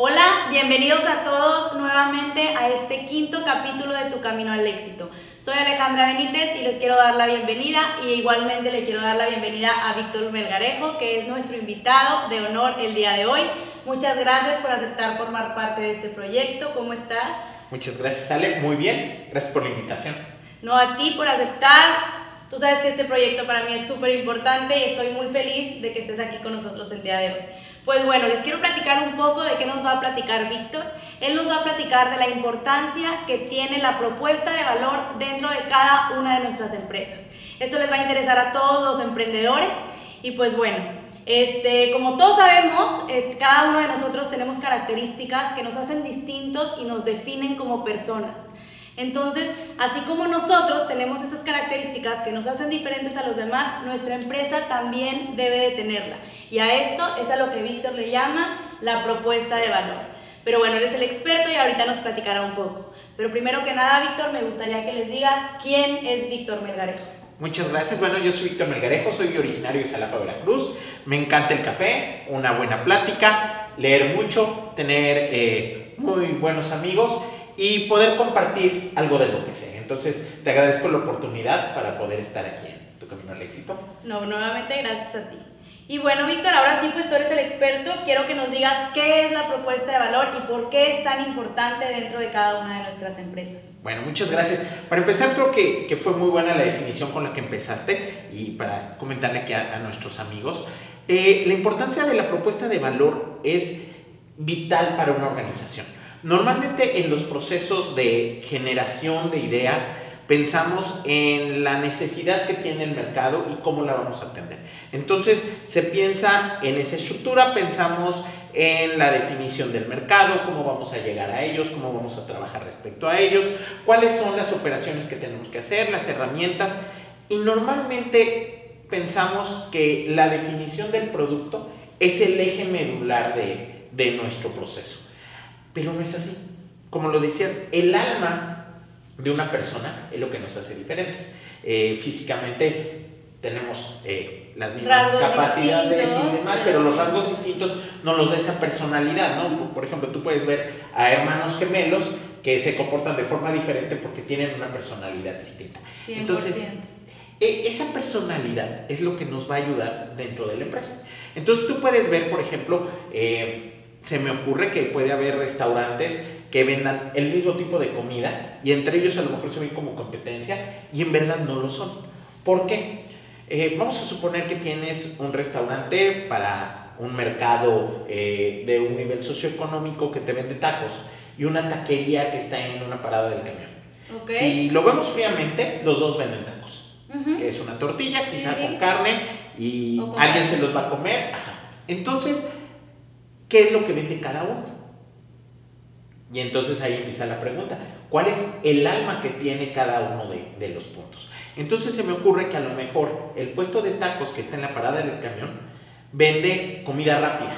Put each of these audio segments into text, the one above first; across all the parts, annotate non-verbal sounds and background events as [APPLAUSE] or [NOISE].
Hola, bienvenidos a todos nuevamente a este quinto capítulo de Tu Camino al Éxito. Soy Alejandra Benítez y les quiero dar la bienvenida y igualmente le quiero dar la bienvenida a Víctor Melgarejo, que es nuestro invitado de honor el día de hoy. Muchas gracias por aceptar formar parte de este proyecto. ¿Cómo estás? Muchas gracias, Ale. Muy bien. Gracias por la invitación. No, a ti por aceptar. Tú sabes que este proyecto para mí es súper importante y estoy muy feliz de que estés aquí con nosotros el día de hoy. Pues bueno, les quiero platicar un poco de qué nos va a platicar Víctor. Él nos va a platicar de la importancia que tiene la propuesta de valor dentro de cada una de nuestras empresas. Esto les va a interesar a todos los emprendedores y pues bueno, este, como todos sabemos, cada uno de nosotros tenemos características que nos hacen distintos y nos definen como personas. Entonces, así como nosotros tenemos estas características que nos hacen diferentes a los demás, nuestra empresa también debe de tenerla. Y a esto es a lo que Víctor le llama la propuesta de valor. Pero bueno, él es el experto y ahorita nos platicará un poco. Pero primero que nada, Víctor, me gustaría que les digas quién es Víctor Melgarejo. Muchas gracias. Bueno, yo soy Víctor Melgarejo, soy originario de Jalapa, Veracruz. Me encanta el café, una buena plática, leer mucho, tener eh, muy buenos amigos y poder compartir algo de lo que sé. Entonces, te agradezco la oportunidad para poder estar aquí en tu camino al éxito. No, nuevamente gracias a ti. Y bueno, Víctor, ahora sí, pues tú eres el experto. Quiero que nos digas qué es la propuesta de valor y por qué es tan importante dentro de cada una de nuestras empresas. Bueno, muchas gracias. Para empezar, creo que, que fue muy buena la definición con la que empezaste y para comentarle aquí a, nuestros amigos. Eh, la importancia de la propuesta de valor es vital para una organización. Normalmente en los procesos de generación de ideas pensamos en la necesidad que tiene el mercado y cómo la vamos a atender. Entonces se piensa en esa estructura, pensamos en la definición del mercado, cómo vamos a llegar a ellos, cómo vamos a trabajar respecto a ellos, cuáles son las operaciones que tenemos que hacer, las herramientas y normalmente pensamos que la definición del producto es el eje medular de, de nuestro proceso. Pero no es así. Como lo decías, el alma de una persona es lo que nos hace diferentes. Eh, físicamente tenemos eh, las mismas capacidades y demás, pero los rasgos distintos no los da esa personalidad, ¿no? Por ejemplo, tú puedes ver a hermanos gemelos que se comportan de forma diferente porque tienen una personalidad distinta. Entonces, e, esa personalidad es lo que nos va a ayudar dentro de la empresa. Entonces, tú puedes ver, por ejemplo, eh, se me ocurre que puede haber restaurantes que vendan el mismo tipo de comida y entre ellos a lo mejor se ven como competencia y en verdad no lo son. ¿Por qué? Eh, vamos a suponer que tienes un restaurante para un mercado eh, de un nivel socioeconómico que te vende tacos y una taquería que está en una parada del camión. Si lo vemos fríamente, los dos venden tacos, que es una tortilla, quizá con carne y alguien se los va a comer. Entonces, ¿Qué es lo que vende cada uno? Y entonces ahí empieza la pregunta, ¿cuál es el alma que tiene cada uno de, los puntos? Entonces se me ocurre que a lo mejor el puesto de tacos que está en la parada del camión vende comida rápida.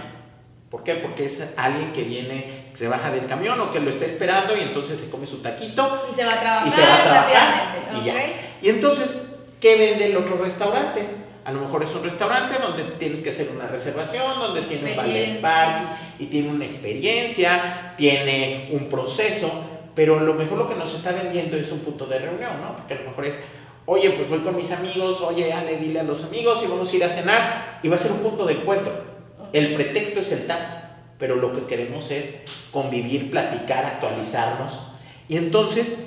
¿Por qué? Porque es alguien que viene, se baja del camión o que lo está esperando y entonces se come su taquito. Y se va a trabajar. Y se va a trabajar. Y, ya. y entonces, ¿qué vende el otro restaurante? A lo mejor es un restaurante donde tienes que hacer una reservación, donde tiene un ballet parking y tiene una experiencia, tiene un proceso, pero lo mejor lo que nos está vendiendo es un punto de reunión, ¿no? Porque a lo mejor es, oye, pues voy con mis amigos, oye, Ale, dile a los amigos y vamos a ir a cenar y va a ser un punto de encuentro. El pretexto es el tal, pero lo que queremos es convivir, platicar, actualizarnos. Y entonces,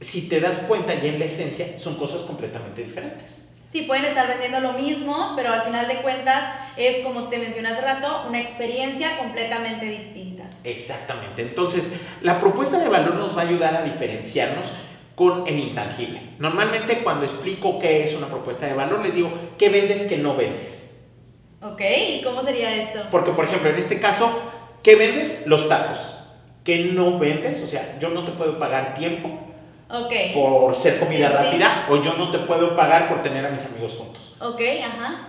si te das cuenta ya en la esencia, son cosas completamente diferentes. Sí, pueden estar vendiendo lo mismo, pero al final de cuentas es, como te mencioné hace rato, una experiencia completamente distinta. Exactamente. Entonces, la propuesta de valor nos va a ayudar a diferenciarnos con el intangible. Normalmente cuando explico qué es una propuesta de valor, les digo, ¿qué vendes que no vendes? Ok, ¿y cómo sería esto? Porque, por ejemplo, en este caso, ¿qué vendes? Los tacos. ¿Qué no vendes? O sea, yo no te puedo pagar tiempo, por ser comida rápida o yo no te puedo pagar por tener a mis amigos juntos. Ok, ajá.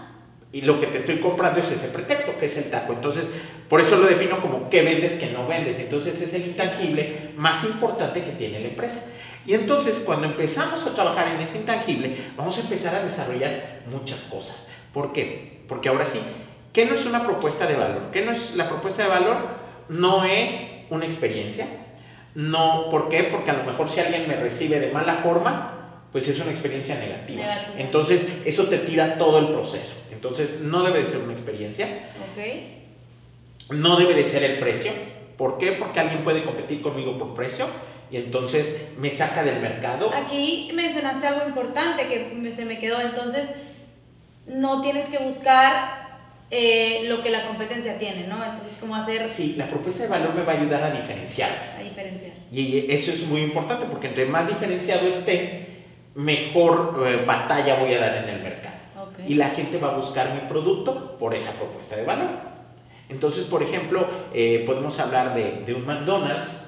Y lo que te estoy comprando es ese pretexto, que es el taco. Entonces, por eso lo defino como qué vendes, que no vendes. Entonces, es el intangible más importante que tiene la empresa. Y entonces, cuando empezamos a trabajar en ese intangible, vamos a empezar a desarrollar muchas cosas. ¿Por qué? Porque ahora sí, ¿qué no es una propuesta de valor? ¿Qué no es la propuesta de valor? no es una experiencia. No, ¿por qué? Porque a lo mejor si alguien me recibe de mala forma, pues es una experiencia negativa. Negativa. Entonces, eso te tira todo el proceso. Entonces, no debe de ser una experiencia. Ok. No debe de ser el precio. ¿Por qué? Porque alguien puede competir conmigo por precio y entonces me saca del mercado. Aquí mencionaste algo importante que se me quedó, entonces no tienes que buscar eh, lo que la competencia tiene, ¿no? Entonces, ¿cómo hacer Sí, la propuesta de valor me va a ayudar a diferenciar. a diferenciar? Y eso es muy importante porque entre más diferenciado esté, mejor eh, batalla voy a dar en el mercado. Ok. Y la gente va a buscar mi producto por esa propuesta de valor. Entonces, por ejemplo, eh, podemos hablar de, de un McDonald's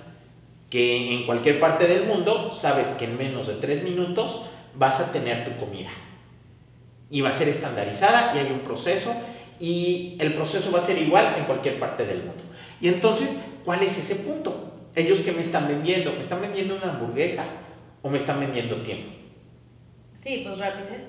que en cualquier parte del mundo sabes que en menos de tres minutos vas a tener tu comida. Y va a ser estandarizada y hay un proceso y el proceso va a ser igual en cualquier parte del mundo. Y entonces, ¿cuál es ese punto? Ellos que me están vendiendo, ¿me están vendiendo una hamburguesa o me están vendiendo tiempo? Sí, pues rapidez.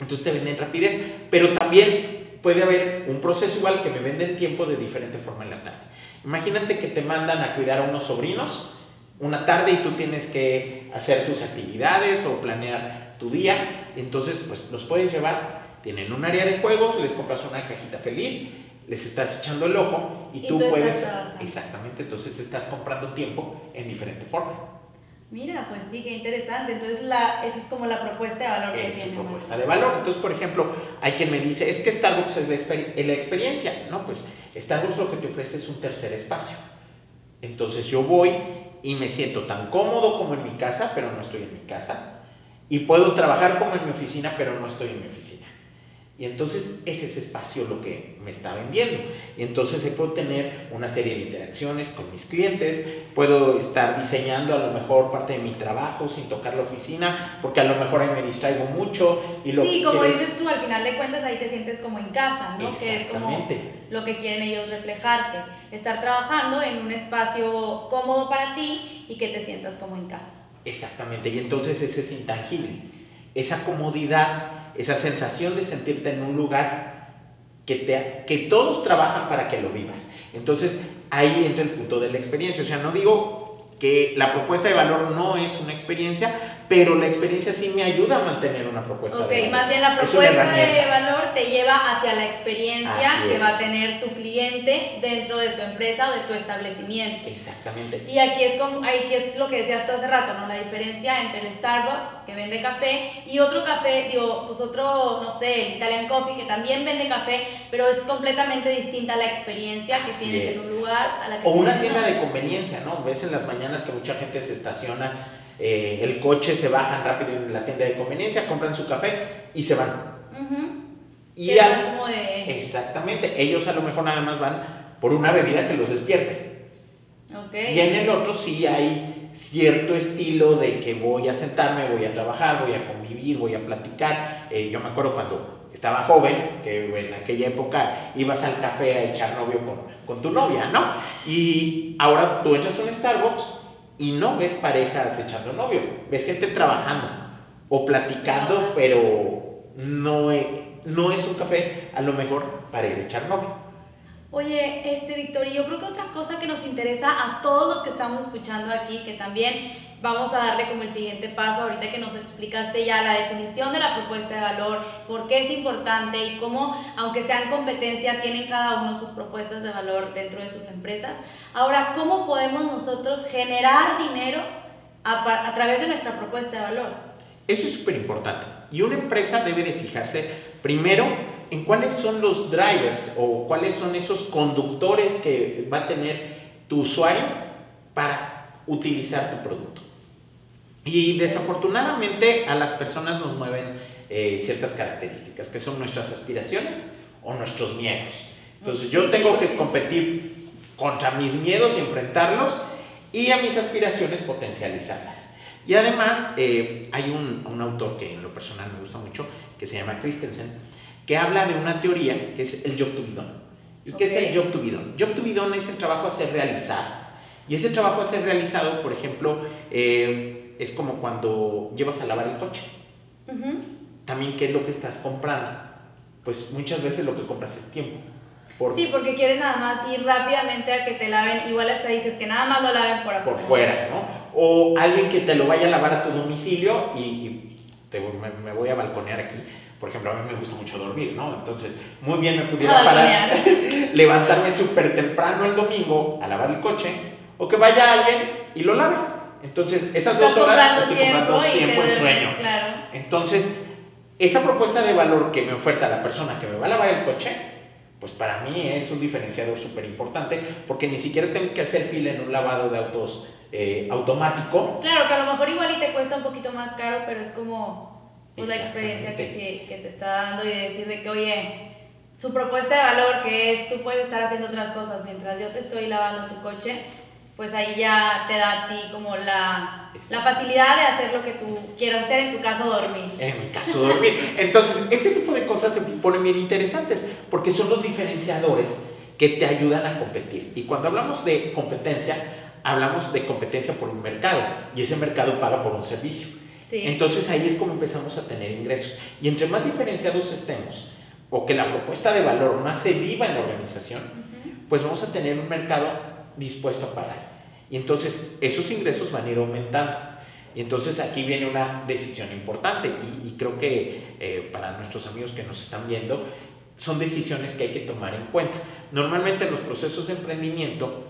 Entonces te venden rapidez, pero también puede haber un proceso igual que me venden tiempo de diferente forma en la tarde. Imagínate que te mandan a cuidar a unos sobrinos una tarde y tú tienes que hacer tus actividades o planear tu día, entonces pues los puedes llevar, tienen un área de juegos, les compras una cajita feliz, les estás echando el ojo y, Y tú, puedes, exactamente, entonces estás comprando tiempo en diferente forma. Mira, pues sí, qué interesante. Entonces, la, esa es como la propuesta de valor que es su tiene. propuesta Max. de valor. Entonces, por ejemplo, hay quien me dice, es que Starbucks es la, exper- es la experiencia. No, pues Starbucks lo que te ofrece es un tercer espacio. Entonces yo voy y me siento tan cómodo como en mi casa, pero no estoy en mi casa. Y puedo trabajar como en mi oficina, pero no estoy en mi oficina. Y entonces es ese espacio lo que me está vendiendo. Y entonces ahí puedo tener una serie de interacciones con mis clientes, puedo estar diseñando a lo mejor parte de mi trabajo sin tocar la oficina, porque a lo mejor ahí me distraigo mucho y lo Sí, como dices tú, al final de cuentas ahí te sientes como en casa, ¿no? Que es como Exactamente. lo que quieren ellos reflejarte. Estar trabajando en un espacio cómodo para ti y que te sientas como en casa. Exactamente, y entonces ese es intangible. Esa comodidad, esa sensación de sentirte en un lugar que, te, que todos trabajan para que lo vivas. Entonces ahí entra el punto de la experiencia. O sea, no digo que la propuesta de valor no es una experiencia, pero la experiencia sí me ayuda a mantener una propuesta Ok, de valor. más bien la propuesta de valor te lleva hacia la experiencia Así que es. va a tener tu cliente dentro de tu empresa o de tu establecimiento. Exactamente. Y aquí es, como, aquí es lo que decías tú hace rato, ¿no? La diferencia entre el Starbucks, que vende café, y otro café, digo, pues otro, no sé, el Italian Coffee, que también vende café, pero es completamente distinta la experiencia que Así tienes es. en un lugar a la que O una tienda de conveniencia, ¿no? Ves en las mañanas que mucha gente se estaciona, eh, el coche, se bajan rápido en la tienda de conveniencia, compran su café y se van. Y es al- más como de... Exactamente, ellos a lo mejor nada más van por una bebida que los despierte. Ok. Y en el otro sí hay cierto estilo de que voy a sentarme, voy a trabajar, voy a convivir, voy a platicar. Eh, yo me acuerdo cuando estaba joven, que en aquella época ibas al café a echar novio con, con tu novia, ¿no? Y ahora tú entras a un Starbucks y no ves parejas echando novio, ves gente trabajando o platicando, pero no, e- no es un café a lo mejor para ir a echar novio. Oye, este Víctor, y yo creo que otra cosa que nos interesa a todos los que estamos escuchando aquí, que también vamos a darle como el siguiente paso, ahorita que nos explicaste ya la definición de la propuesta de valor, por qué es importante y cómo, aunque sean competencia, tienen cada uno sus propuestas de valor dentro de sus empresas. Ahora, ¿cómo podemos nosotros generar dinero a, a través de nuestra propuesta de valor? Eso es súper importante. Y una empresa debe de fijarse primero en cuáles son los drivers o cuáles son esos conductores que va a tener tu usuario para utilizar tu producto. Y desafortunadamente a las personas nos mueven eh, ciertas características, que son nuestras aspiraciones o nuestros miedos. Entonces yo tengo que 100%. competir contra mis miedos y enfrentarlos y a mis aspiraciones potencializarlas. Y además eh, hay un, un autor que en lo personal me gusta mucho, que se llama Christensen, que habla de una teoría que es el job to be done. ¿Y qué es el job to be done? Job to be done es el trabajo a ser realizado. Y ese trabajo a ser realizado, por ejemplo, eh, es como cuando llevas a lavar el coche. También, ¿qué es lo que estás comprando? Pues muchas veces lo que compras es tiempo. sí, porque quieres nada más ir rápidamente a que te laven, igual hasta dices que nada más lo laven por. Por fuera, ¿no? O alguien que te lo vaya a lavar a tu domicilio y, te, me, voy a balconear aquí. Por ejemplo, a mí me gusta mucho dormir, ¿no? Entonces, muy bien me pudiera parar, [LAUGHS] levantarme súper temprano el domingo a lavar el coche, o que vaya alguien y lo lave. Entonces, esas dos horas estoy comprando tiempo en sueño. Claro. Entonces, esa propuesta de valor que me oferta la persona que me va a lavar el coche, pues para mí es un diferenciador súper importante porque ni siquiera tengo que hacer fila en un lavado de autos eh, automático. Claro, que a lo mejor igual y te cuesta un poquito más caro, pero es como pues, la experiencia que te, que te, está dando y decir de que, oye, su propuesta de valor que es tú puedes estar haciendo otras cosas mientras yo te estoy lavando tu coche, pues ahí ya te da a ti como la, la, facilidad de hacer lo que tú quieras hacer, en tu caso dormir. En mi caso dormir. Entonces, este tipo de cosas se ponen bien interesantes porque son los diferenciadores que te ayudan a competir. Y cuando hablamos de competencia, hablamos de competencia por un mercado y ese mercado paga por un servicio. Sí. Entonces ahí es como empezamos a tener ingresos. Y entre más diferenciados estemos, o que la propuesta de valor más se viva en la organización, pues vamos a tener un mercado dispuesto a pagar. Y entonces esos ingresos van a ir aumentando. Y entonces aquí viene una decisión importante y, creo que eh, para nuestros amigos que nos están viendo, son decisiones que hay que tomar en cuenta. Normalmente en los procesos de emprendimiento,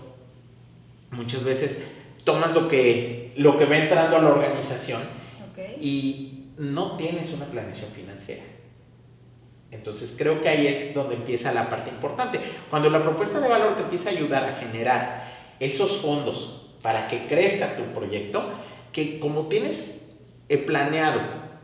muchas veces tomas lo que, lo que va entrando a la organización y no tienes una planeación financiera. Entonces creo que ahí es donde empieza la parte importante. Cuando la propuesta de valor te empieza a ayudar a generar esos fondos para que crezca tu proyecto, que como tienes eh, planeado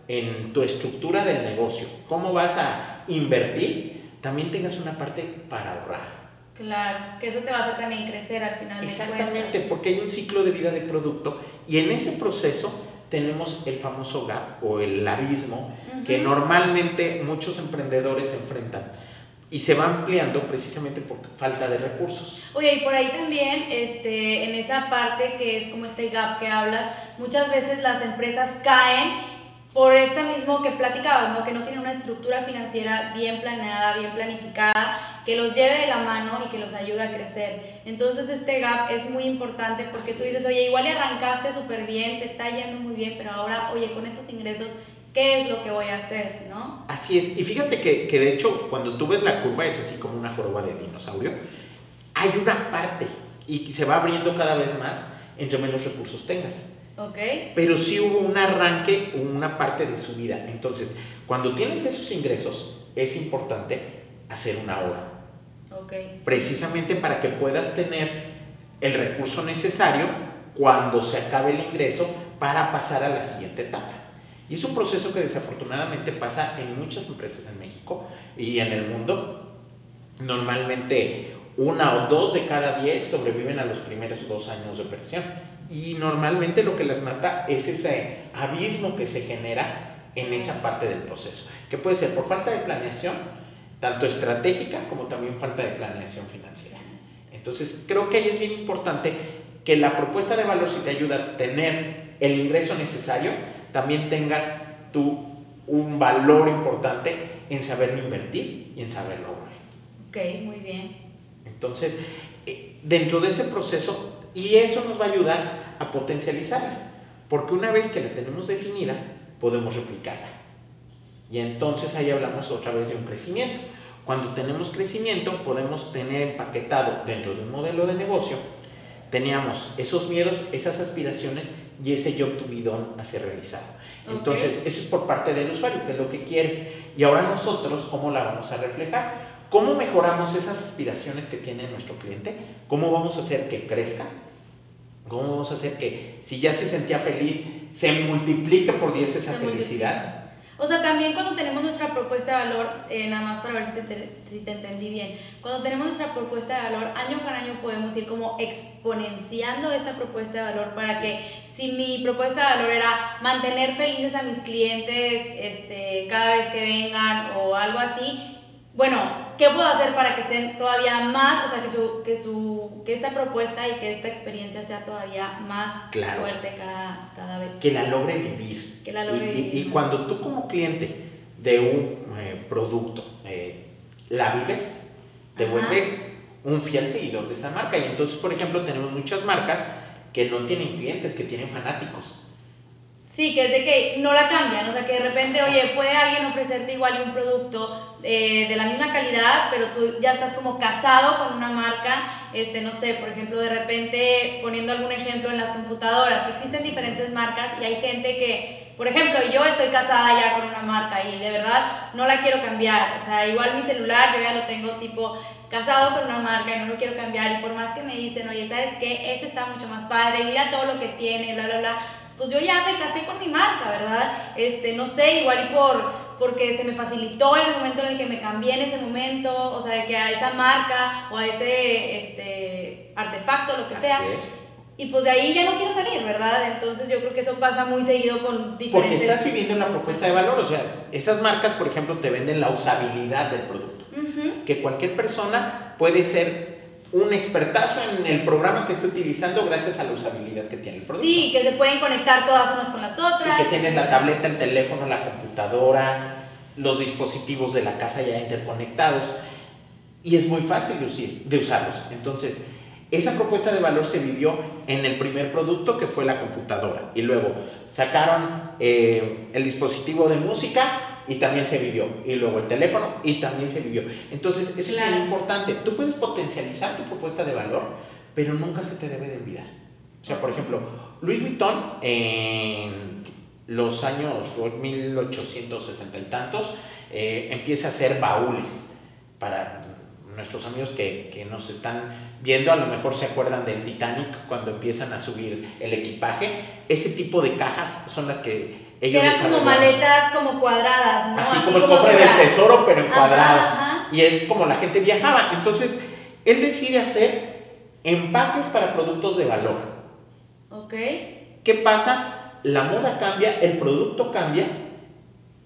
en tu estructura del negocio, cómo vas a invertir, también tengas una parte para ahorrar. Claro, que eso te va a hacer también crecer al final. Exactamente, porque hay un ciclo de vida de producto y en ese proceso tenemos el famoso gap o el abismo que normalmente muchos emprendedores enfrentan y se va ampliando precisamente por falta de recursos. Oye, y por ahí también, este, en esa parte que es como este gap que hablas, muchas veces las empresas caen por esto mismo que platicabas, ¿no? que no tienen una estructura financiera bien planeada, bien planificada, que los lleve de la mano y que los ayude a crecer. Entonces este gap es muy importante porque tú dices, oye, igual arrancaste súper bien, te está yendo muy bien, pero ahora, oye, con estos ingresos, ¿qué es lo que voy a hacer? ¿no? Así es, y fíjate que, que de hecho cuando tú ves la curva es así como una joroba de dinosaurio, hay una parte y se va abriendo cada vez más entre menos recursos tengas. Okay. Pero sí hubo un arranque, una parte de su vida. Entonces, cuando tienes esos ingresos, es importante hacer un ahorro. Okay. Precisamente para que puedas tener el recurso necesario cuando se acabe el ingreso para pasar a la siguiente etapa. Y es un proceso que desafortunadamente pasa en muchas empresas en México y en el mundo. Normalmente una o dos de cada diez sobreviven a los primeros dos años de operación y normalmente lo que las mata es ese abismo que se genera en esa parte del proceso, que puede ser por falta de planeación, tanto estratégica como también falta de planeación financiera. Entonces, creo que ahí es bien importante que la propuesta de valor, si te ayuda a tener el ingreso necesario, también tengas tú un valor importante en saber invertir y en saberlo ahorrar. Ok, muy bien. Entonces, eh, dentro de ese proceso y eso nos va a ayudar a potencializarla, porque una vez que la tenemos definida, podemos replicarla. Y entonces ahí hablamos otra vez de un crecimiento. Cuando tenemos crecimiento, podemos tener empaquetado dentro de un modelo de negocio, teníamos esos miedos, esas aspiraciones y ese yo to be a ser realizado. Entonces, eso es por parte del usuario, que es lo que quiere. Y ahora nosotros, ¿cómo la vamos a reflejar? ¿Cómo mejoramos esas aspiraciones que tiene nuestro cliente? ¿Cómo vamos a hacer que crezca? ¿Cómo vamos a hacer que si ya se sentía feliz, se multiplique por 10 esa felicidad? O sea, también cuando tenemos nuestra propuesta de valor, eh, nada más para ver si te, si te entendí bien, cuando tenemos nuestra propuesta de valor, año por año podemos ir como exponenciando esta propuesta de valor para que si mi propuesta de valor era mantener felices a mis clientes este, cada vez que vengan o algo así, bueno, ¿qué puedo hacer para que estén todavía más, o sea, que, su, que, su, que esta propuesta y que esta experiencia sea todavía más fuerte cada, cada, vez? Que la logre vivir. Que la logre y, vivir. Y, cuando tú como cliente de un eh, producto eh, la vives, te vuelves un fiel seguidor de esa marca. Y entonces, por ejemplo, tenemos muchas marcas que no tienen clientes, que tienen fanáticos. Sí, que es de que no la cambian, o sea, que de repente, oye, puede alguien ofrecerte igual un producto eh, de la misma calidad, pero tú ya estás como casado con una marca, este, no sé, por ejemplo, de repente, poniendo algún ejemplo en las computadoras, que existen diferentes marcas y hay gente que, por ejemplo, yo estoy casada ya con una marca y de verdad no la quiero cambiar, o sea, igual mi celular yo ya lo tengo tipo casado con una marca y no lo quiero cambiar y por más que me dicen, oye, ¿sabes qué? Este está mucho más padre, mira todo lo que tiene, bla, bla, bla pues yo ya me casé con mi marca, ¿verdad? Este, no sé, igual y por porque se me facilitó en el momento en el que me cambié en ese momento, o sea, de que a esa marca o a ese este, artefacto, lo que sea. Y pues de ahí ya no quiero salir, ¿verdad? Entonces yo creo que eso pasa muy seguido con diferentes... Porque estás viviendo una propuesta de valor, o sea, esas marcas, por ejemplo, te venden la usabilidad del producto. Que cualquier persona puede ser un expertazo en el programa que esté utilizando gracias a la usabilidad que tiene el producto. Sí, que se pueden conectar todas unas con las otras. Y que tienes la tableta, el teléfono, la computadora, los dispositivos de la casa ya interconectados. Y es muy fácil de, usarlos. Entonces, esa propuesta de valor se vivió en el primer producto que fue la computadora. Y luego sacaron eh, el dispositivo de música y también se vivió. Y luego el teléfono y también se vivió. Entonces, eso es muy importante. Tú puedes potencializar tu propuesta de valor, pero nunca se te debe de olvidar. O sea, por ejemplo, Luis Vuitton en los años 1860 y tantos eh, empieza a hacer baúles para nuestros amigos que, que, nos están viendo, a lo mejor se acuerdan del Titanic cuando empiezan a subir el equipaje. Ese tipo de cajas son las que ellos eran como maletas como cuadradas, ¿no? Así, como el cofre del tesoro, pero en cuadrado. Y es como la gente viajaba. Entonces, él decide hacer empaques para productos de valor. Ok. ¿Qué pasa? La moda cambia, el producto cambia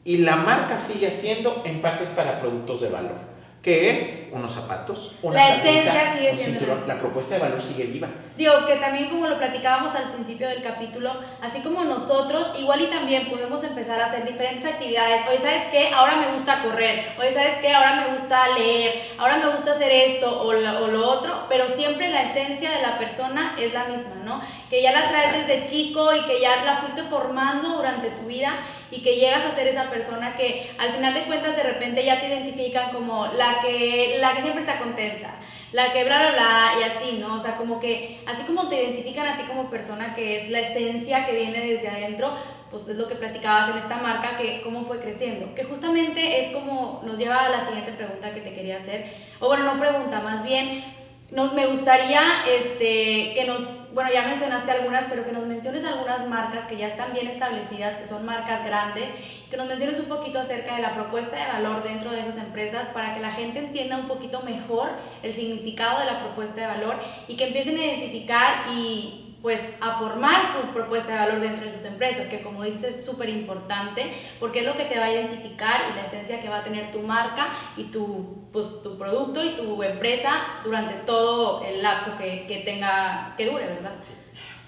y la marca sigue haciendo empaques para productos de valor que es unos zapatos, una la esencia sigue siendo la propuesta de valor sigue viva. Digo que también como lo platicábamos al principio del capítulo, así como nosotros, igual y también podemos empezar a hacer diferentes actividades. Oye, ¿sabes qué? Ahora me gusta correr. Oye, ¿sabes qué? Ahora me gusta leer. Ahora me gusta hacer esto o lo, o lo otro, pero siempre la esencia de la persona es la misma, ¿no? Que ya la traes desde chico y que ya la fuiste formando durante tu vida y que llegas a ser esa persona que al final de cuentas de repente ya te identifican como la que, la que siempre está contenta, la que bla, bla, bla, y así, ¿no? O sea, como que así como te identifican a ti como persona que es la esencia que viene desde adentro, pues es lo que platicabas en esta marca, que cómo fue creciendo, que justamente es como nos lleva a la siguiente pregunta que te quería hacer, o bueno, no pregunta, más bien nos, me gustaría este, que nos, bueno, ya mencionaste algunas, pero que nos menciones algunas marcas que ya están bien establecidas, que son marcas grandes, que nos menciones un poquito acerca de la propuesta de valor dentro de esas empresas para que la gente entienda un poquito mejor el significado de la propuesta de valor y que empiecen a identificar y pues a formar su propuesta de valor dentro de sus empresas, que como dices es súper importante porque es lo que te va a identificar y la esencia que va a tener tu marca y tu, pues, tu producto y tu empresa durante todo el lapso que, que tenga, que dure, ¿verdad?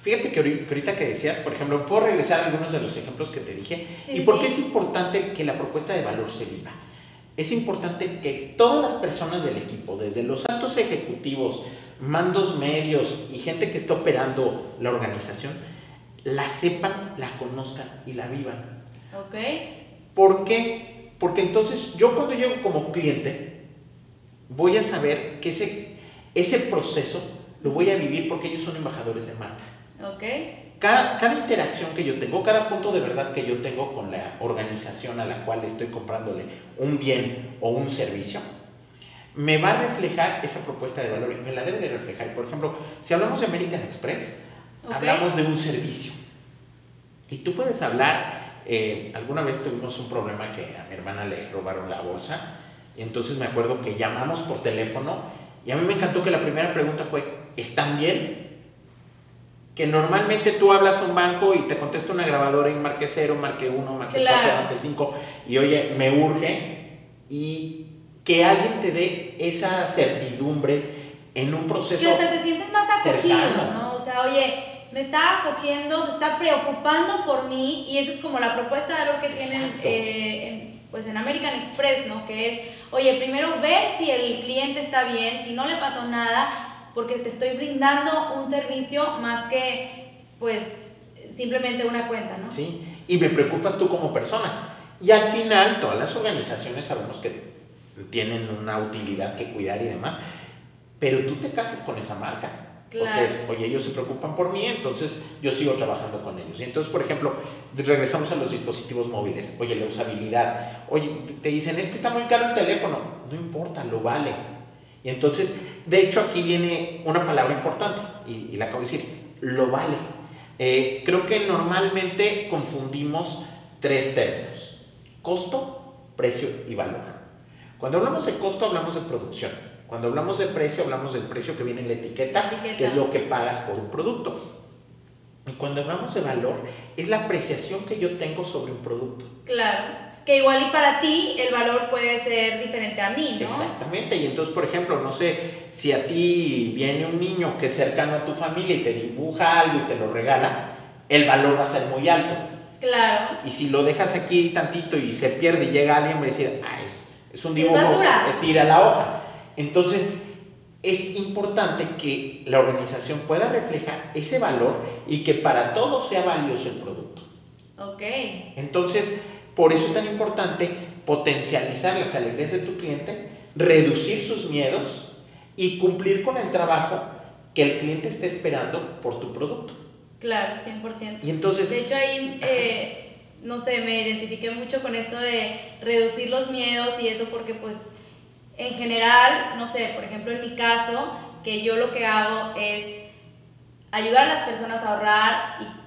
Fíjate que ahorita que decías, por ejemplo, puedo regresar a algunos de los ejemplos que te dije y por qué es importante que la propuesta de valor se viva. Es importante que todas las personas del equipo, desde los altos ejecutivos, mandos medios y gente que está operando la organización, la sepan, la conozcan y la vivan. Ok. ¿Por qué? Porque entonces yo cuando llego como cliente, voy a saber que ese, ese proceso lo voy a vivir porque ellos son embajadores de marca. Ok. Cada, cada, interacción que yo tengo, cada punto de verdad que yo tengo con la organización a la cual estoy comprándole un bien o un servicio, me va a reflejar esa propuesta de valor y me la debe de reflejar. Por ejemplo, si hablamos de American Express, hablamos de un servicio. Y tú puedes hablar, eh, alguna vez tuvimos un problema que a mi hermana le robaron la bolsa, y entonces me acuerdo que llamamos por teléfono y a mí me encantó que la primera pregunta fue, ¿están bien? Que normalmente tú hablas a un banco y te contesta una grabadora en marque 0, marque 1, marque 4, marque 5 y oye, me urge y que alguien te dé esa certidumbre en un proceso. Y hasta te sientes más acogido, ¿no? O sea, oye, me está acogiendo, se está preocupando por mí y esa es como la propuesta de valor que tienen eh, pues en American Express, ¿no? Que es, oye, primero ver si el cliente está bien, si no le pasó nada, porque te estoy brindando un servicio más que, pues, simplemente una cuenta, ¿no? Sí, y me preocupas tú como persona. Y al final, todas las organizaciones sabemos que tienen una utilidad que cuidar y demás, pero tú te casas con esa marca. Porque es, oye, ellos se preocupan por mí, entonces yo sigo trabajando con ellos. Y entonces, por ejemplo, regresamos a los dispositivos móviles. Oye, la usabilidad. Oye, te dicen, es que está muy caro el teléfono. No importa, lo vale. Y entonces, de hecho, aquí viene una palabra importante, y, y la acabo de decir, lo vale. Eh, creo que normalmente confundimos tres términos, costo, precio y valor. Cuando hablamos de costo hablamos de producción, cuando hablamos de precio hablamos del precio que viene en la etiqueta, que es lo que pagas por un producto. Y cuando hablamos de valor es la apreciación que yo tengo sobre un producto. Claro que igual y para ti el valor puede ser diferente a mí, ¿no? Exactamente, y entonces, por ejemplo, no sé, si a ti viene un niño que es cercano a tu familia y te dibuja algo y te lo regala, el valor va a ser muy alto. Claro. Y si lo dejas aquí tantito y se pierde y llega alguien, va a decir, ah, es, es un dibujo, te tira la hoja. Entonces, es importante que la organización pueda reflejar ese valor y que para todos sea valioso el producto. Ok. Entonces, por eso es tan importante potencializar las alegrías de tu cliente, reducir sus miedos y cumplir con el trabajo que el cliente esté esperando por tu producto. Claro, 100%. Y entonces... De hecho, ahí, eh, no sé, me identifiqué mucho con esto de reducir los miedos y eso porque pues en general, no sé, por ejemplo en mi caso, que yo lo que hago es ayudar a las personas a ahorrar y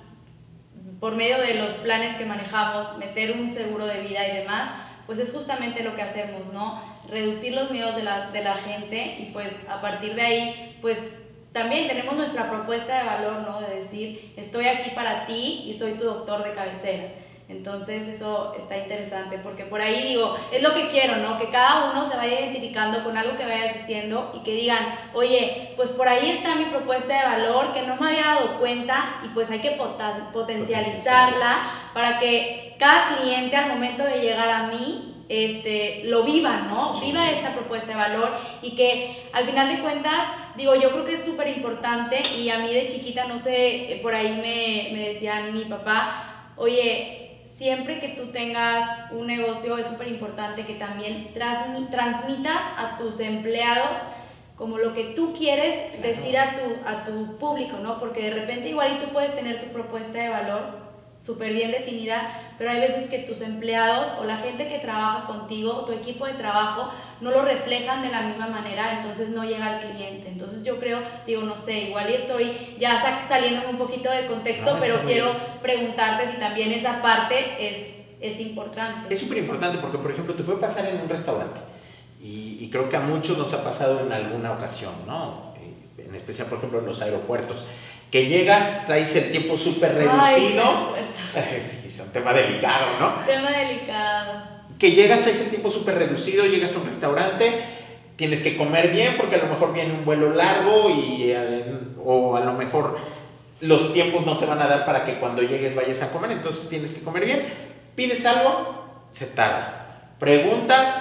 por medio de los planes que manejamos, meter un seguro de vida y demás, pues es justamente lo que hacemos, ¿no? Reducir los miedos de la, de la gente y pues a partir de ahí, pues también tenemos nuestra propuesta de valor, ¿no? De decir, estoy aquí para ti y soy tu doctor de cabecera. Entonces eso está interesante porque por ahí digo, es lo que quiero, ¿no? Que cada uno se vaya identificando con algo que vayas diciendo y que digan, oye, pues por ahí está mi propuesta de valor que no me había dado cuenta y pues hay que potencializarla para que cada cliente al momento de llegar a mí este, lo viva, ¿no? Viva esta propuesta de valor y que al final de cuentas, digo, yo creo que es súper importante y a mí de chiquita, no sé, por ahí me, me decían mi papá, oye, siempre que tú tengas un negocio es súper importante que también transmitas a tus empleados como lo que tú quieres decir a tu, a tu público, ¿no? Porque de repente igual y tú puedes tener tu propuesta de valor, súper bien definida, pero hay veces que tus empleados o la gente que trabaja contigo o tu equipo de trabajo no lo reflejan de la misma manera, entonces no llega al cliente. Entonces yo creo, digo, no sé, igual y estoy ya saliendo un poquito de contexto, pero quiero preguntarte si también esa parte es, es importante. Es súper importante porque, por ejemplo, te puede pasar en un restaurante y, y creo que a muchos nos ha pasado en alguna ocasión, ¿no? Eh, en especial, por ejemplo, en los aeropuertos que llegas, traes el tiempo súper reducido. [LAUGHS] sí, es un tema delicado, ¿no? Tema delicado. Que llegas, traes el tiempo súper reducido, llegas a un restaurante, tienes que comer bien porque a lo mejor viene un vuelo largo y eh, o a lo mejor los tiempos no te van a dar para que cuando llegues vayas a comer, entonces tienes que comer bien. Pides algo, se tarda. Preguntas,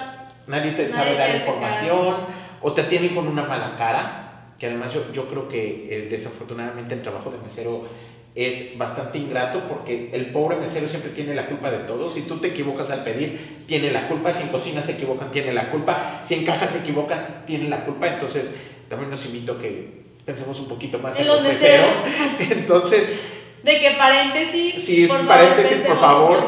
nadie te sabe dar información o te tienen con una mala cara que además yo, yo creo que eh, desafortunadamente el trabajo de mesero es bastante ingrato porque el pobre mesero siempre tiene la culpa de todo. Si tú te equivocas al pedir, tiene la culpa. Si en cocina se equivocan, tiene la culpa. Si en caja se equivocan, tiene la culpa. Entonces, también nos invito a que pensemos un poquito más en, los, meseros. [LAUGHS] Entonces... De que paréntesis... Sí, por paréntesis, por favor.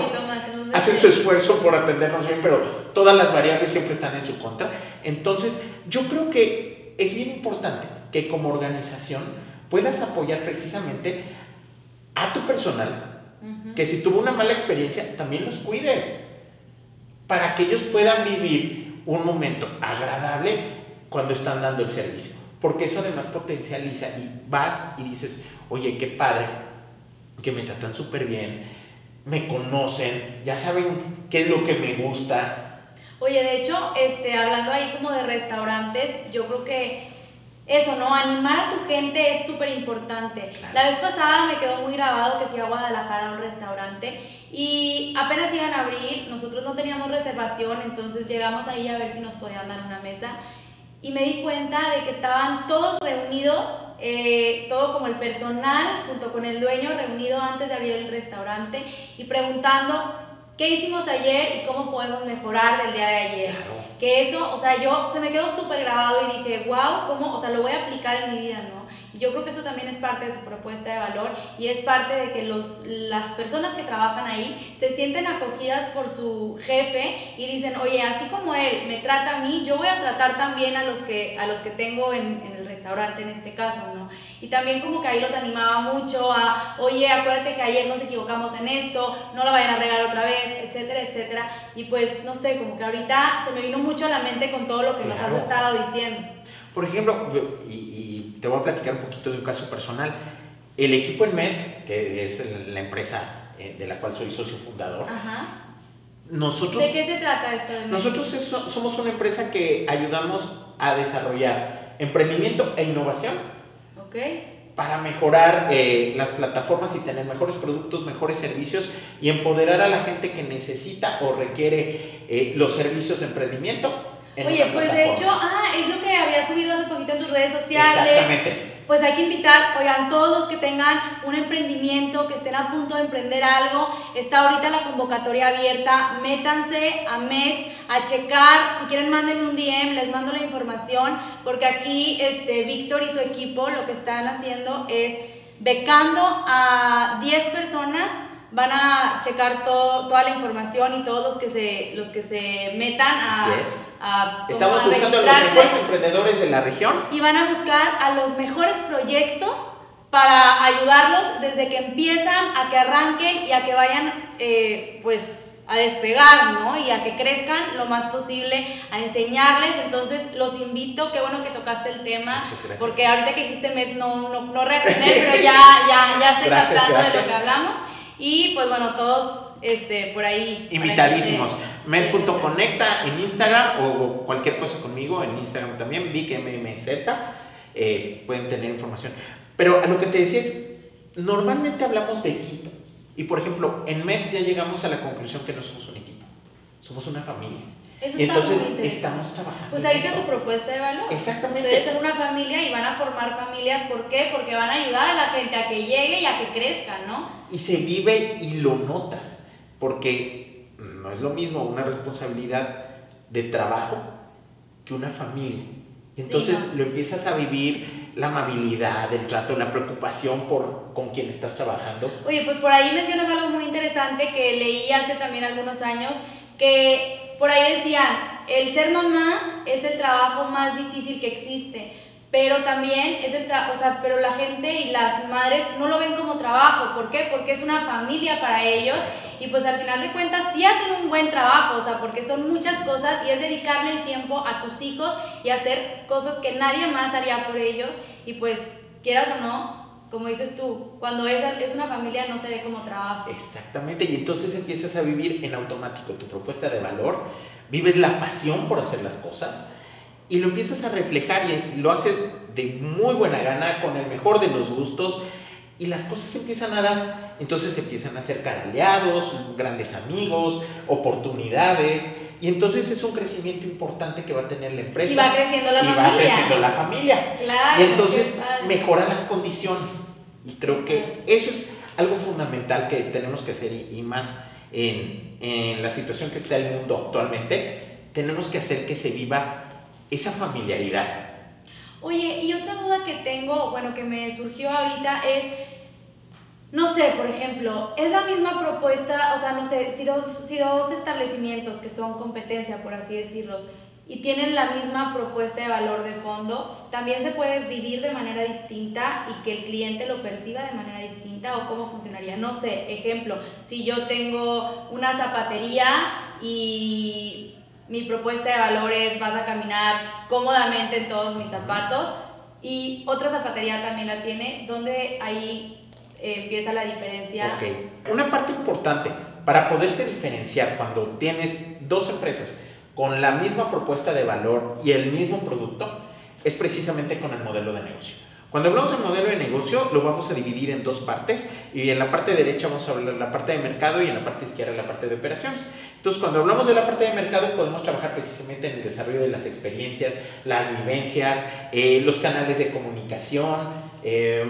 Hacen su esfuerzo por atendernos bien, pero todas las variables siempre están en su contra. Entonces, yo creo que es bien importante que como organización puedas apoyar precisamente a tu personal, que si tuvo una mala experiencia, también los cuides, para que ellos puedan vivir un momento agradable cuando están dando el servicio. Porque eso además potencializa y vas y dices, oye, qué padre, que me tratan súper bien, me conocen, ya saben qué es lo que me gusta. Oye, de hecho, este, hablando ahí como de restaurantes, yo creo que eso, ¿no? Animar a tu gente es súper importante. La vez pasada me quedó muy grabado que fui a Guadalajara a un restaurante y apenas iban a abrir, nosotros no teníamos reservación, entonces llegamos ahí a ver si nos podían dar una mesa y me di cuenta de que estaban todos reunidos, eh, todo como el personal junto con el dueño reunido antes de abrir el restaurante y preguntando qué hicimos ayer y cómo podemos mejorar del día de ayer. Que eso, o sea, yo se me quedó súper grabado y dije, wow, ¿cómo? O sea, lo voy a aplicar en mi vida, ¿no? yo creo que eso también es parte de su propuesta de valor y es parte de que los, las personas que trabajan ahí se sienten acogidas por su jefe y dicen, oye, así como él me trata a mí, yo voy a tratar también a los que, a los que tengo en, en el restaurante en este caso, ¿no? Y también como que ahí los animaba mucho a, oye, acuérdate que ayer nos equivocamos en esto, no lo vayan a regar otra vez, etcétera, etcétera. Y pues, no sé, como que ahorita se me vino mucho a la mente con todo lo que nos has estado diciendo. Por ejemplo, y te voy a platicar un poquito de un caso personal. El equipo en Med, que es la empresa eh, de la cual soy socio fundador, nosotros... ¿De qué se trata esto? De nosotros somos una empresa que ayudamos a desarrollar emprendimiento e innovación okay. para mejorar eh, las plataformas y tener mejores productos, mejores servicios y empoderar a la gente que necesita o requiere eh, los servicios de emprendimiento Oye, pues de hecho, ah, es lo que había subido hace poquito en tus redes sociales. Exactamente. Pues hay que invitar, oigan, todos los que tengan un emprendimiento, que estén a punto de emprender algo, está ahorita la convocatoria abierta, métanse a MED a checar, si quieren manden un DM, les mando la información, porque aquí este, Víctor y su equipo lo que están haciendo es becando a 10 personas van a checar toda la información y todos los que se, los que se metan a, a Estamos buscando a los mejores emprendedores de la región. Y van a buscar a los mejores proyectos para ayudarlos desde que empiezan a que arranquen y a que vayan eh, pues a despegar, ¿no? Y a que crezcan lo más posible, a enseñarles. Entonces, los invito, qué bueno que tocaste el tema, porque ahorita que dijiste no, no, no reaccioné, [LAUGHS] pero ya, ya, ya estoy captando de lo que hablamos. Y pues bueno, todos este, por ahí. Invitadísimos. Med.conecta en Instagram o cualquier cosa conmigo en Instagram también, VicMMZ, eh, pueden tener información. Pero a lo que te decía es, normalmente hablamos de equipo. Y por ejemplo, en Med ya llegamos a la conclusión que no somos un equipo, somos una familia. Eso Entonces estamos trabajando. Pues ahí está su propuesta de valor. Exactamente. Ustedes son una familia y van a formar familias. ¿Por qué? Porque van a ayudar a la gente a que llegue y a que crezca, ¿no? Y se vive y lo notas. Porque no es lo mismo una responsabilidad de trabajo que una familia. Entonces lo empiezas a vivir la amabilidad, el trato, la preocupación por con quien estás trabajando. Oye, pues por ahí mencionas algo muy interesante que leí hace también algunos años, que por ahí decían, el ser mamá es el trabajo más difícil que existe, pero también es el o sea, pero la gente y las madres no lo ven como trabajo, ¿por qué? Porque es una familia para ellos y pues al final de cuentas sí hacen un buen trabajo, o sea, porque son muchas cosas y es dedicarle el tiempo a tus hijos y hacer cosas que nadie más haría por ellos y pues quieras o no, como dices tú, cuando es, es una familia no se ve como trabajo. Exactamente, y entonces empiezas a vivir en automático tu propuesta de valor, vives la pasión por hacer las cosas y lo empiezas a reflejar y lo haces de muy buena gana, con el mejor de los gustos y las cosas empiezan a dar. Entonces empiezan a ser aliados, grandes amigos, oportunidades. Y entonces es un crecimiento importante que va a tener la empresa. Y va creciendo la familia. Y va creciendo la familia. Claro, y entonces mejora las condiciones. Y creo que eso es algo fundamental que tenemos que hacer y, más en, en, la situación que está el mundo actualmente. Tenemos que hacer que se viva esa familiaridad. Oye, y otra duda que tengo, bueno, que me surgió ahorita es no sé, por ejemplo, es la misma propuesta, o sea, no sé, si dos, si dos establecimientos que son competencia, por así decirlos, y tienen la misma propuesta de valor de fondo, también se puede vivir de manera distinta y que el cliente lo perciba de manera distinta o cómo funcionaría. No sé, ejemplo, si yo tengo una zapatería y mi propuesta de valor es vas a caminar cómodamente en todos mis zapatos y otra zapatería también la tiene, donde ahí empieza la diferencia. Ok, una parte importante para poderse diferenciar cuando tienes dos empresas con la misma propuesta de valor y el mismo producto es precisamente con el modelo de negocio. Cuando hablamos del modelo de negocio, lo vamos a dividir en dos partes y en la parte derecha vamos a hablar de la parte de mercado y en la parte izquierda la parte de operaciones. Entonces, cuando hablamos de la parte de mercado, podemos trabajar precisamente en el desarrollo de las experiencias, las vivencias, eh, los canales de comunicación, eh,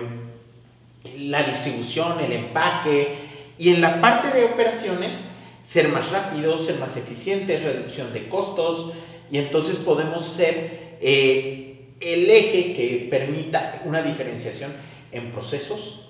la distribución, el empaque y en la parte de operaciones, ser más rápidos, ser más eficientes, reducción de costos y entonces podemos ser... Eh, el eje que permita una diferenciación en procesos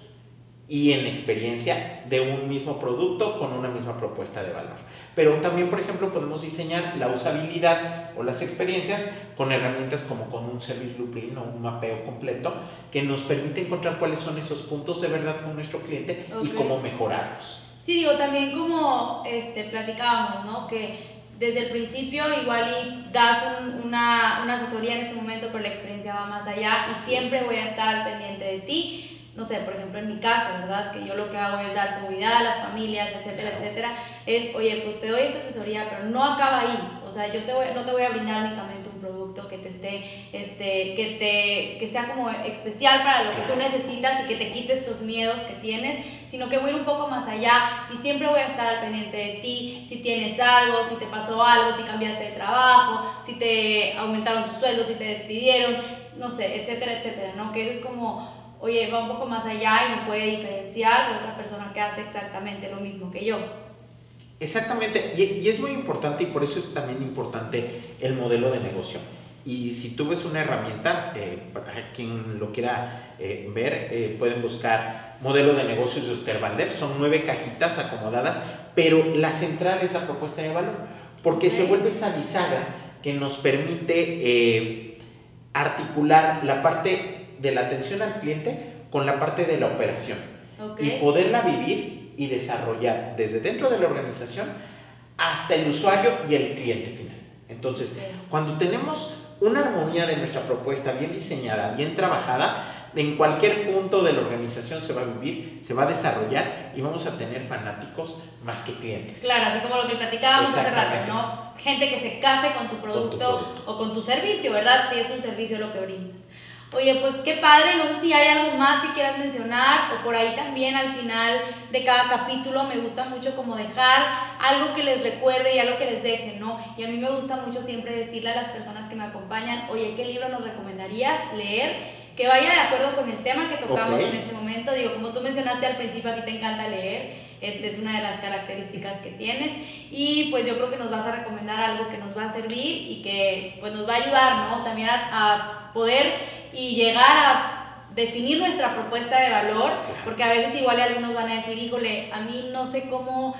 y en experiencia de un mismo producto con una misma propuesta de valor. Pero también, por ejemplo, podemos diseñar la usabilidad o las experiencias con herramientas como con un Service Blueprint o un mapeo completo que nos permite encontrar cuáles son esos puntos de verdad con nuestro cliente y cómo mejorarlos. Sí, digo, también como este, platicábamos, ¿no? Que desde el principio igual y das una, una, asesoría en este momento, pero la experiencia va más allá y siempre voy a estar pendiente de ti. No sé, por ejemplo, en mi caso, ¿verdad? Que yo lo que hago es dar seguridad a las familias, etcétera, etcétera. Es, oye, pues te doy esta asesoría, pero no acaba ahí. O sea, yo te voy, no te voy a brindar únicamente un que te esté, este, que te, que sea como especial para lo que tú necesitas y que te quite estos miedos que tienes, sino que voy a ir un poco más allá y siempre voy a estar al pendiente de ti, si tienes algo, si te pasó algo, si cambiaste de trabajo, si te aumentaron tus sueldos, si te despidieron, no sé, etcétera, etcétera, ¿no? Que es como, oye, va un poco más allá y me puede diferenciar de otra persona que hace exactamente lo mismo que yo. Exactamente, y, es muy importante y por eso es también importante el modelo de negocio. Y si tú ves una herramienta, eh, para quien lo quiera eh, ver, eh, pueden buscar modelo de negocios de Osterwalder. Son nueve cajitas acomodadas, pero la central es la propuesta de valor, porque se vuelve esa bisagra que nos permite articular la parte de la atención al cliente con la parte de la operación y poderla vivir y desarrollar desde dentro de la organización hasta el usuario y el cliente final. Entonces, cuando tenemos una armonía de nuestra propuesta bien diseñada, bien trabajada, en cualquier punto de la organización se va a vivir, se va a desarrollar y vamos a tener fanáticos más que clientes. Claro, así como lo que platicábamos hace rato, ¿no? Gente que se case con tu, producto, o con tu servicio, ¿verdad? Si es un servicio lo que brindas. Oye, pues qué padre, no sé si hay algo más que quieras mencionar o por ahí también al final de cada capítulo me gusta mucho como dejar algo que les recuerde y algo que les deje, ¿no? Y a mí me gusta mucho siempre decirle a las personas que me acompañan, oye, ¿qué libro nos recomendarías leer? Que vaya de acuerdo con el tema que tocamos en este momento. Digo, como tú mencionaste al principio, a ti te encanta leer. Esta es una de las características que tienes y pues yo creo que nos vas a recomendar algo que nos va a servir y que pues nos va a ayudar, ¿no? También a, a poder y llegar a definir nuestra propuesta de valor, porque a veces igual algunos van a decir, híjole, a mí no sé cómo,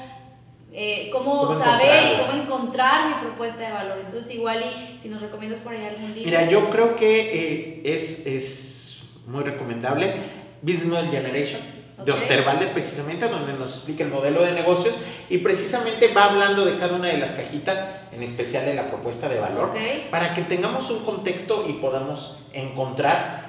eh, cómo, saber y cómo encontrar mi propuesta de valor. Entonces igual y si nos recomiendas por ahí algún libro. Mira, yo creo que eh, es, es muy recomendable Business Generation de Osterwalder precisamente, donde nos explica el modelo de negocios y precisamente va hablando de cada una de las cajitas, en especial de la propuesta de valor, para que tengamos un contexto y podamos encontrar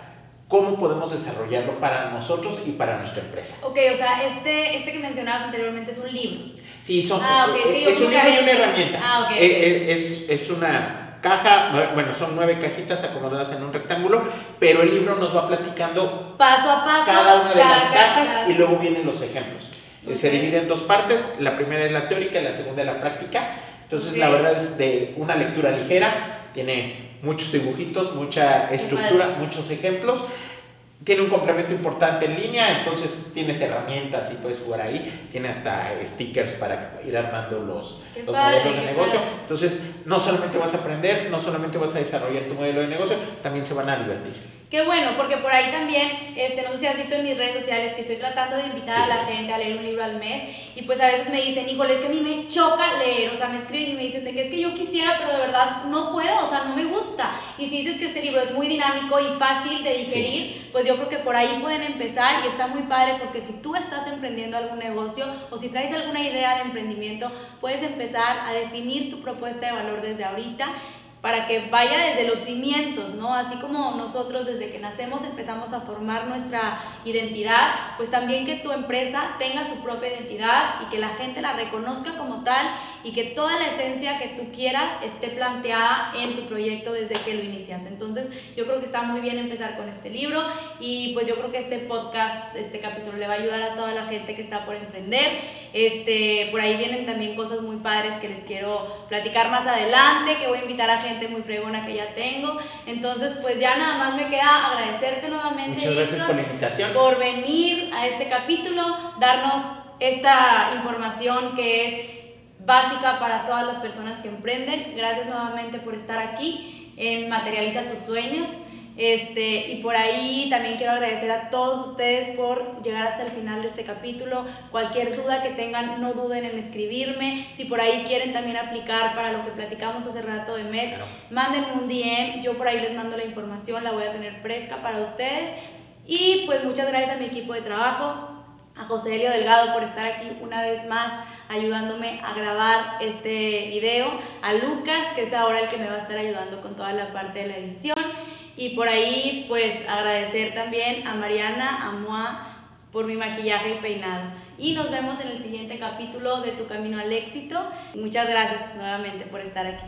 cómo podemos desarrollarlo para nosotros y para nuestra empresa. Ok, o sea, este, este que mencionabas anteriormente es un libro. Sí, son, ah, es, un libro y una herramienta. Ah, okay, eh, es, es una caja, bueno, son nueve cajitas acomodadas en un rectángulo, pero el libro nos va platicando paso a paso cada una de las cajas y luego vienen los ejemplos. Se divide en dos partes, la primera es la teórica y la segunda es la práctica. Entonces, la verdad es de una lectura ligera, tiene muchos dibujitos, mucha estructura, muchos ejemplos tiene un complemento importante en línea, entonces tienes herramientas y puedes jugar ahí. Tiene hasta stickers para ir armando los, los modelos de negocio. Entonces, no solamente vas a aprender, no solamente vas a desarrollar tu modelo de negocio, también se van a divertir. Qué bueno, porque por ahí también, este, no sé si has visto en mis redes sociales que estoy tratando de invitar a la gente a leer un libro al mes y pues a veces me dicen, híjole, es que a mí me choca leer, o sea, me yo quisiera, pero de verdad no puedo, o sea, no me gusta. Y si dices que este libro es muy dinámico y fácil de digerir, pues yo creo que por ahí pueden empezar y está muy padre porque si tú estás emprendiendo algún negocio o si traes alguna idea de emprendimiento, puedes empezar a definir tu propuesta de valor desde ahorita para que vaya desde los cimientos, ¿no? Así como nosotros desde que nacemos empezamos a formar nuestra identidad, pues también que tu empresa tenga su propia identidad y que la gente la reconozca como tal y que toda la esencia que tú quieras esté planteada en tu proyecto desde que lo inicias. Entonces, yo creo que está muy bien empezar con este libro y pues yo creo que este podcast, este capítulo le va a ayudar a toda la gente que está por emprender. Este, por ahí vienen también cosas muy padres que les quiero platicar más adelante, que voy a invitar a gente muy fregona que ya tengo. Entonces, pues ya nada más me queda agradecerte nuevamente. Muchas gracias por la invitación. Por venir a este capítulo, darnos esta información que es básica para todas las personas que emprenden. Gracias nuevamente por estar aquí en Materializa tus sueños. Este, y por ahí también quiero agradecer a todos ustedes por llegar hasta el final de este capítulo. Cualquier duda que tengan, no duden en escribirme. Si por ahí quieren también aplicar para lo que platicamos hace rato de MED, mándenme un DM. Yo por ahí les mando la información, la voy a tener fresca para ustedes. Y pues muchas gracias a mi equipo de trabajo, a José Elio Delgado por estar aquí una vez más ayudándome a grabar este video, a Lucas, que es ahora el que me va a estar ayudando con toda la parte de la edición. Y por ahí, pues agradecer también a Mariana, a Moa, por mi maquillaje y peinado. Y nos vemos en el siguiente capítulo de Tu Camino al Éxito. Muchas gracias nuevamente por estar aquí.